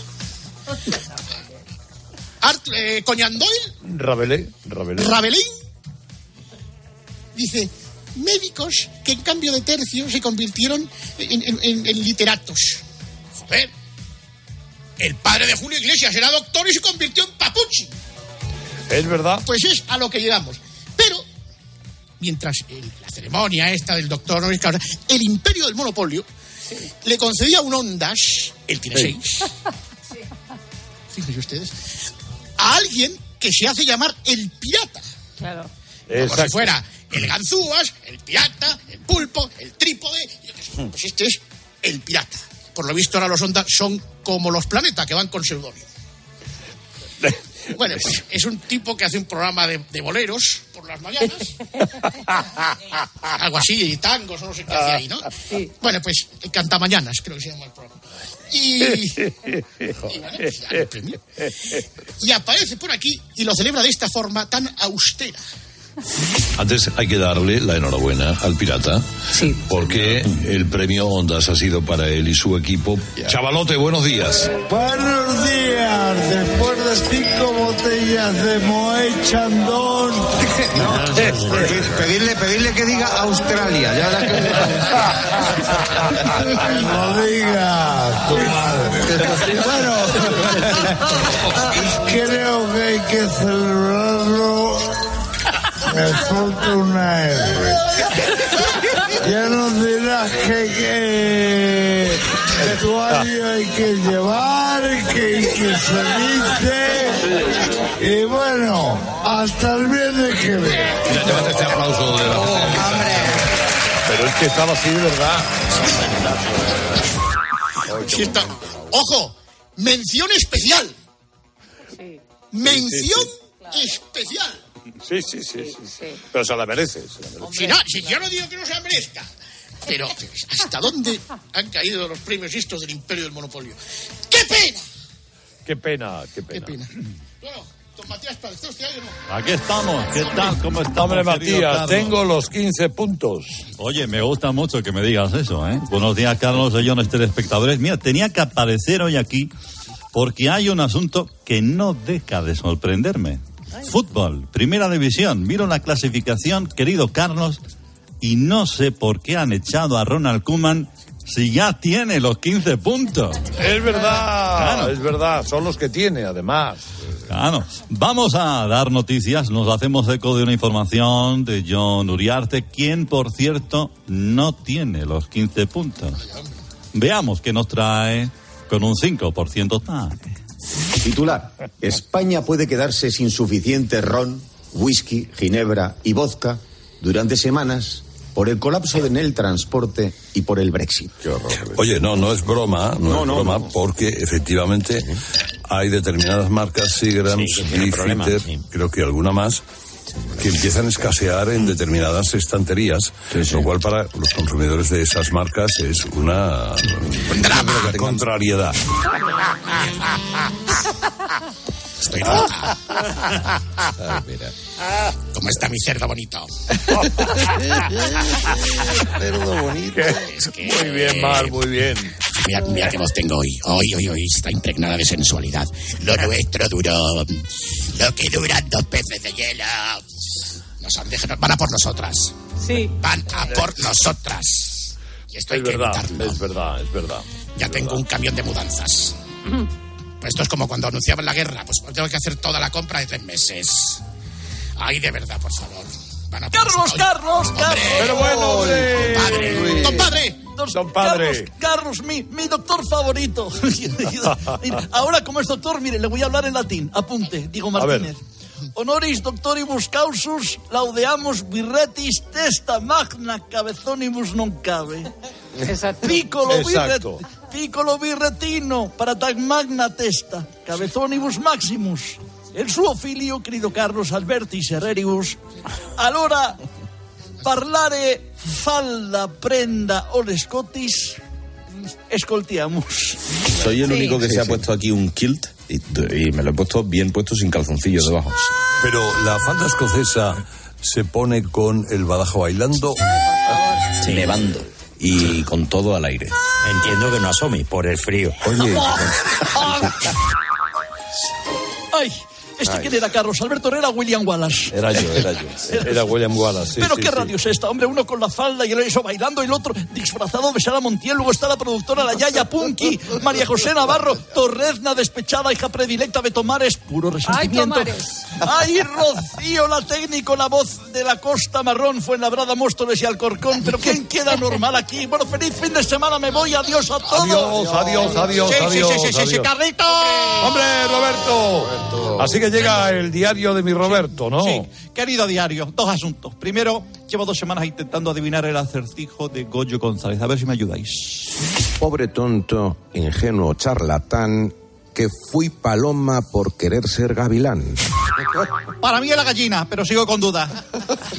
[laughs] Art, eh, Conan Doyle, Rabelais, Rabelais. Rabelais, dice médicos que en cambio de tercio se convirtieron en, en- en- en literatos. Joder. El padre de Julio Iglesias era doctor y se convirtió en papuchi. Es verdad. Pues es a lo que llegamos. Pero, mientras el- la ceremonia esta del doctor honoris causa, el imperio del monopolio le concedía un Ondas, él tiene Sí. seis, fíjense ustedes, a alguien que se hace llamar el pirata. Claro. Como si Exacto. fuera el ganzúas, el pirata, el pulpo, el trípode. y yo qué sé. Pues este es el pirata. Por lo visto ahora los ondas son como los planetas que van con seudónimo. [laughs] Bueno, pues es un tipo que hace un programa de, de boleros por las mañanas. [laughs] Algo así, y tangos no sé qué hace ahí, ¿no? Bueno, pues Cantamañanas, creo que se llama el programa. Y, y bueno, pues. Y aparece por aquí y lo celebra de esta forma tan austera. Antes hay que darle la enhorabuena al pirata. Porque el premio Ondas ha sido para él y su equipo. Chavalote, buenos días. Buenos días, después de cinco botellas de Moet Chandon. [laughs] [laughs] Pedirle, pedirle que diga Australia. Ya la Que [laughs] lo diga tu madre. Bueno, creo que hay que celebrarlo. Me falta una R. Ya nos dirás que, que tu año hay que llevar, que hay que salirse. Y bueno, hasta el viernes que viene. Llévate este aplauso de la Pero es que estaba así de verdad. Sí está- Ojo, mención especial. Mención especial. Sí, sí, sí, sí, sí. Pero se la merece. se la merece. Si, no, si yo no digo que no se la merezca. Pero, ¿hasta dónde han caído los premios estos del imperio del monopolio? ¡Qué pena! Qué pena, qué pena. Bueno, don Matías Pérez, ¿está usted ahí o no? Aquí estamos, ¿qué tal? ¿Cómo estamos? Hombre, Matías, Carlos? tengo los 15 puntos. Oye, me gusta mucho que me digas eso, ¿eh? Buenos días, Carlos, señores telespectadores. Mira, tenía que aparecer hoy aquí porque hay un asunto que no deja de sorprenderme. Fútbol, primera división. Miro la clasificación, querido Carlos, y no sé por qué han echado a Ronald Kuman si ya tiene los 15 puntos. Es verdad, Claro. es verdad. Son los que tiene, además. Claro. Vamos a dar noticias. Nos hacemos eco de una información de John Uriarte, quien, por cierto, no tiene los 15 puntos. Veamos qué nos trae con un 5% TAC. Titular. España puede quedarse sin suficiente ron, whisky, ginebra y vodka durante semanas por el colapso en el transporte y por el Brexit. Oye, no, no es broma, no, No, es no, broma, no. porque efectivamente hay determinadas marcas, Seagram, Sí, creo que alguna más, que empiezan a escasear en determinadas estanterías, lo cual para los consumidores de esas marcas es una, una contrariedad. Estoy loca. ¿Cómo está mi cerdo bonito? [laughs] [laughs] cerdo bonito. Es que... Muy bien, Mar, muy bien. Mira, mira qué voz tengo hoy. Hoy, hoy, hoy está impregnada de sensualidad. Lo nuestro duró. Lo que duran dos peces de hielo. Nos han dejado, van a por nosotras. Sí. Van a por nosotras. Y esto hay Es que verdad, evitarlo. es verdad, es verdad. Ya tengo un camión de mudanzas. Pues esto es como cuando anunciaban la guerra. Pues tengo que hacer toda la compra de tres meses. Ay, de verdad, por favor. Van a por Carlos, nosotros. Carlos, Carlos. Pero bueno, hombre. Compadre, compadre. Don padre. Carlos, Carlos, mi, mi doctor favorito. [laughs] Ahora, como es doctor, mire, le voy a hablar en latín. Apunte, digo. Martínez. Honoris doctoribus causus laudeamus virretis testa magna cabezonibus non cabe. Piccolo, Exacto. virret, piccolo virretino para tan magna testa cabezonibus maximus. El suo filio, querido Carlos Alberti Serreribus, allora parlare falda prenda o scotis escoltiamus. Soy el único que se ha puesto aquí un kilt y, y me lo he puesto bien puesto sin calzoncillos debajo. Pero la falda escocesa se pone con el badajo bailando. Nevando. Y con todo al aire. Entiendo que no asome por el frío. Oye, [laughs] Ay, ¿este quién era Carlos? Alberto Herrera, William Wallace. era yo, era yo. [laughs] Era William Wallace. sí, Pero sí, qué sí. radio es esta, hombre, uno con la falda y el eso bailando y el otro disfrazado de Sara Montiel, luego está la productora la Yaya Punky, María José Navarro, Torrezna despechada, hija predilecta de Tomares, puro resentimiento. Tomares. Ay, Rocío, la técnico, la voz de la Costa Marrón, fue en Labrada, Móstoles y Alcorcón, pero ¿quién queda normal aquí? Bueno, feliz fin de semana, me voy, adiós a todos. Adiós, adiós, adiós, Sí, sí, adiós. sí, sí, sí, sí. Carlito. Hombre, Roberto. Así que llega el diario de mi Roberto, ¿no? Sí, querido diario, dos asuntos. Primero, llevo dos semanas intentando adivinar el acertijo de Goyo González. A ver si me ayudáis. Pobre tonto, ingenuo charlatán, que fui paloma por querer ser gavilán. Para mí es la gallina, pero sigo con dudas.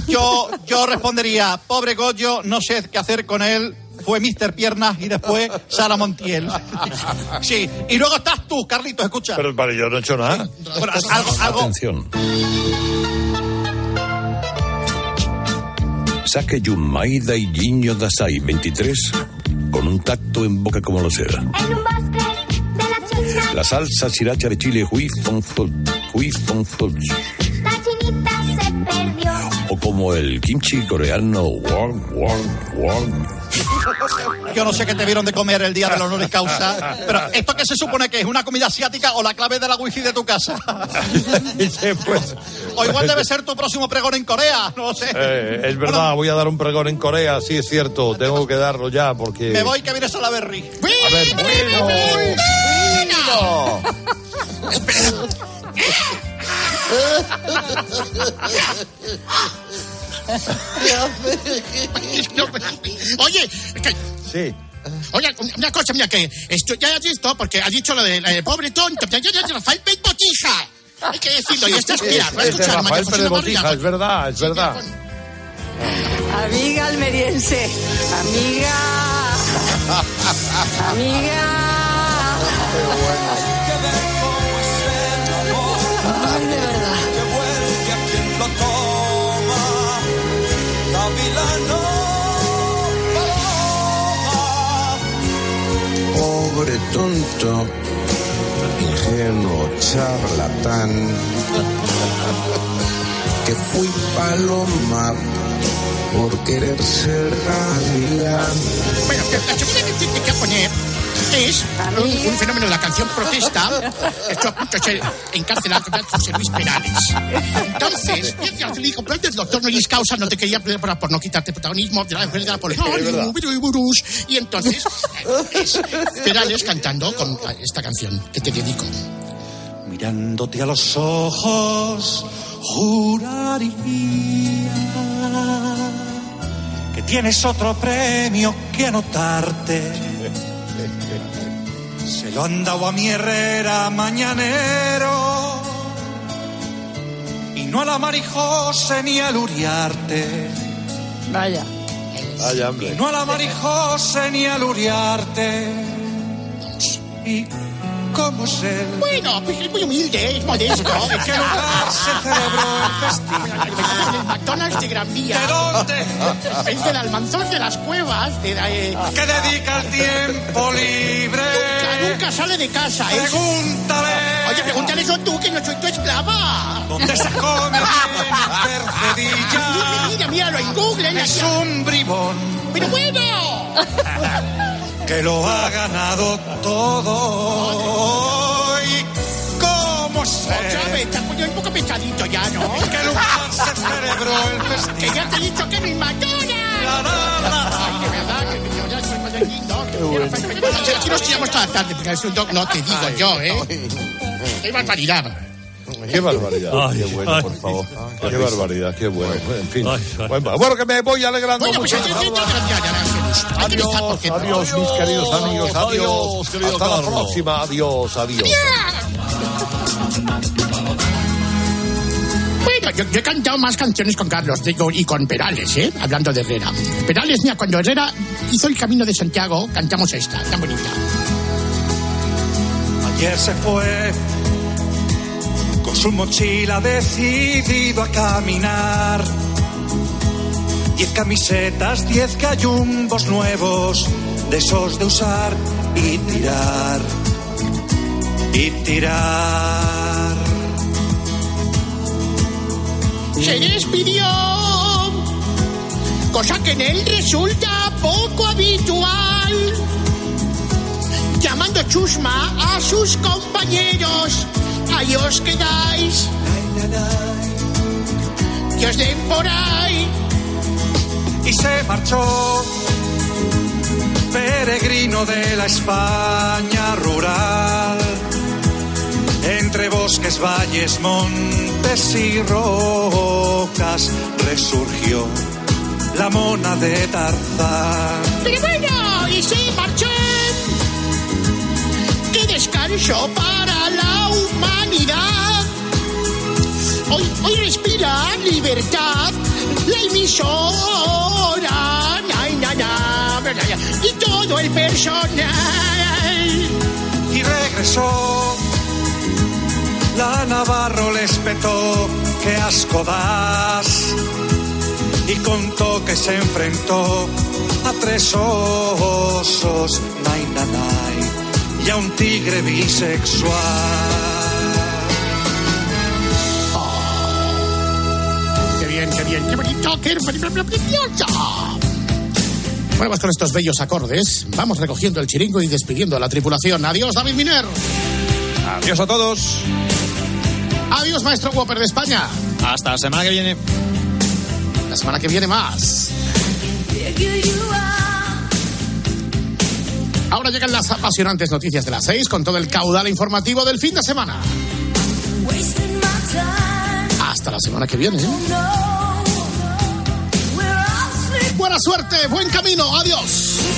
Yo, yo respondería, pobre Goyo, no sé qué hacer con él. Fue Mr. Piernas y después Sara Montiel. [laughs] Sí, y luego estás tú, Carlitos, escucha. Pero vale, yo no he hecho nada. Bueno, algo, algo, Atención. Saque Yumaida y Giño Dasai 23 con un tacto en boca como lo sea. La salsa sriracha de Chile Hui Fong Fut, Hui Fong Fut. O como el kimchi coreano Wong Wong Wong. Yo no sé qué te vieron de comer el día del honor y causa, pero ¿esto qué se supone que es? ¿Una comida asiática o la clave de la wifi de tu casa? [laughs] pues, O igual debe ser tu próximo pregón en Corea, no lo sé. eh, es verdad, voy a dar un pregón en Corea, sí es cierto, tengo que darlo ya porque... Me voy que vienes a la Berry. A ver, bueno. [laughs] [laughs] Oye, que- Sí. Oye, una cosa, mira, que esto ya has visto, porque has dicho lo de, la de pobre tonto, ya, ya, ya, Rafael Pérez Botija. Hay que decirlo, y estás, mira, lo has Es Rafael Pérez Botija, es verdad, es verdad. Amiga almeriense, amiga, amiga. Pobre tonto, ingenuo charlatán, que fui paloma por querer ser gavilán. Bueno, la segunda canción que quiero poner es un, un fenómeno de la canción protesta. Esto a punto de ser encarcelado con José Luis Perales. Entonces, al final, como antes el doctor no es causa, no te quería por, por no quitarte protagonismo de la, de la policía. Y entonces, es Perales cantando con esta canción que te dedico. Mirándote a los ojos, juraría que tienes otro premio que anotarte. Se lo han dado a mi Herrera mañanero y no a la Marijose ni al Uriarte. Vaya. Vaya, hombre. No a la Marijose ni al Uriarte. ¿Y cómo es él? Bueno, pues es muy humilde, es modesto. [laughs] ¿En qué lugar se celebró el festival? En el McDonald's de Gran Vía. ¿De dónde? Es del Almanzón de las Cuevas. De la, eh, ¿Qué dedica el tiempo libre? Nunca, nunca sale de casa. es- Pregúntale. Oye, pregúntale eso tú, que no soy tu esclava. ¿Dónde se come? [laughs] Mira, míralo en Google. en Es un bribón Pero bueno. [laughs] que lo ha ganado todo. ¿Y cómo sé? Otra vez, te has ponido un poco pesadito ya, ¿no? ¿En qué lugar se celebró el [laughs] Que festival? ya te he dicho que mi McDonald's. Ay, de verdad, que yo ya soy modernindo. Aquí nos tiramos toda la tarde, porque eso no, no te digo yo, ¿eh? ¡Qué barbaridad! Qué barbaridad. Ay, qué bueno, ay. por favor. Qué barbaridad, qué bueno. En fin. Ay, ay. Bueno, bueno, que me voy alegrando Bueno, pues mucho. Adiós, empezar porque- adiós, mis queridos amigos. Adiós. Adiós, querido Hasta la próxima. Adiós, adiós. Bueno, yo, yo he cantado más canciones con Carlos digo, y con Perales, ¿eh? Hablando de Herrera. Perales, mira, cuando Herrera hizo el Camino de Santiago, cantamos esta, tan bonita. Ayer se fue con su mochila decidido a caminar. Diez camisetas, diez gallumbos nuevos, de esos de usar y tirar. Y tirar. Se despidió, cosa que en él resulta poco habitual. Llamando chusma a sus compañeros, ahí os quedáis. Que os den por ahí. y se marchó. Peregrino de la España rural, entre bosques, valles, montes y rocas, resurgió la mona de Tarzán. Pero bueno, y se marchó. ¡Qué descanso para la humanidad! Hoy, hoy respira libertad la emisora. Na, na, na, na, y todo el personal. y regresó. La Navarro les petó, qué asco das. Y contó que se enfrentó a tres osos, y a un tigre bisexual. ¡Qué bien, qué bonito, qué preciosa! Bueno, pues con estos bellos acordes, vamos recogiendo el chiringo y despidiendo a la tripulación. Adiós, David Miner. Adiós a todos. Adiós, maestro Whopper de España. Hasta la semana que viene. La semana que viene más. Ahora llegan las apasionantes noticias de las seis con todo el caudal informativo del fin de semana. Hasta la semana que viene. Suerte, buen camino, adiós.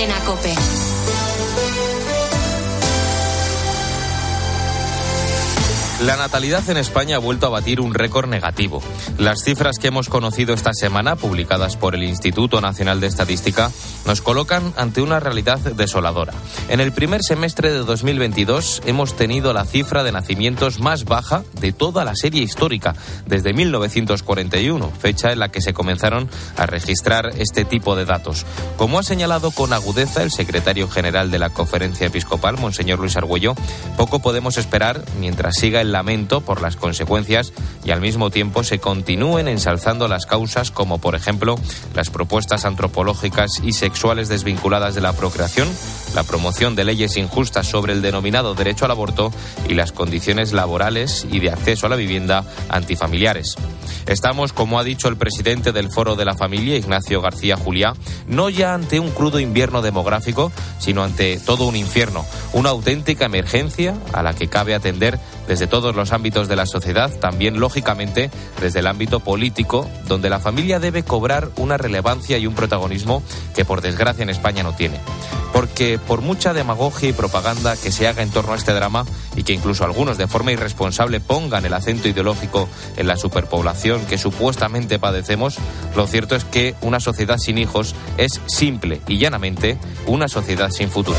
Cadena Cope. La natalidad en España ha vuelto a batir un récord negativo. Las cifras que hemos conocido esta semana, publicadas por el Instituto Nacional de Estadística, nos colocan ante una realidad desoladora. En el primer semestre de 2022 hemos tenido la cifra de nacimientos más baja de toda la serie histórica, desde 1941, fecha en la que se comenzaron a registrar este tipo de datos. Como ha señalado con agudeza el secretario general de la Conferencia Episcopal, Monseñor Luis Argüello, poco podemos esperar mientras siga el lamento por las consecuencias y al mismo tiempo se continúen ensalzando las causas como por ejemplo las propuestas antropológicas y sexuales desvinculadas de la procreación, la promoción de leyes injustas sobre el denominado derecho al aborto y las condiciones laborales y de acceso a la vivienda antifamiliares. Estamos, como ha dicho el presidente del Foro de la Familia, Ignacio García Juliá, no ya ante un crudo invierno demográfico, sino ante todo un infierno, una auténtica emergencia a la que cabe atender desde todos los ámbitos de la sociedad, también lógicamente desde el ámbito político, donde la familia debe cobrar una relevancia y un protagonismo que por desgracia en España no tiene. Porque por mucha demagogia y propaganda que se haga en torno a este drama y que incluso algunos de forma irresponsable pongan el acento ideológico en la superpoblación que supuestamente padecemos, lo cierto es que una sociedad sin hijos es simple y llanamente una sociedad sin futuro.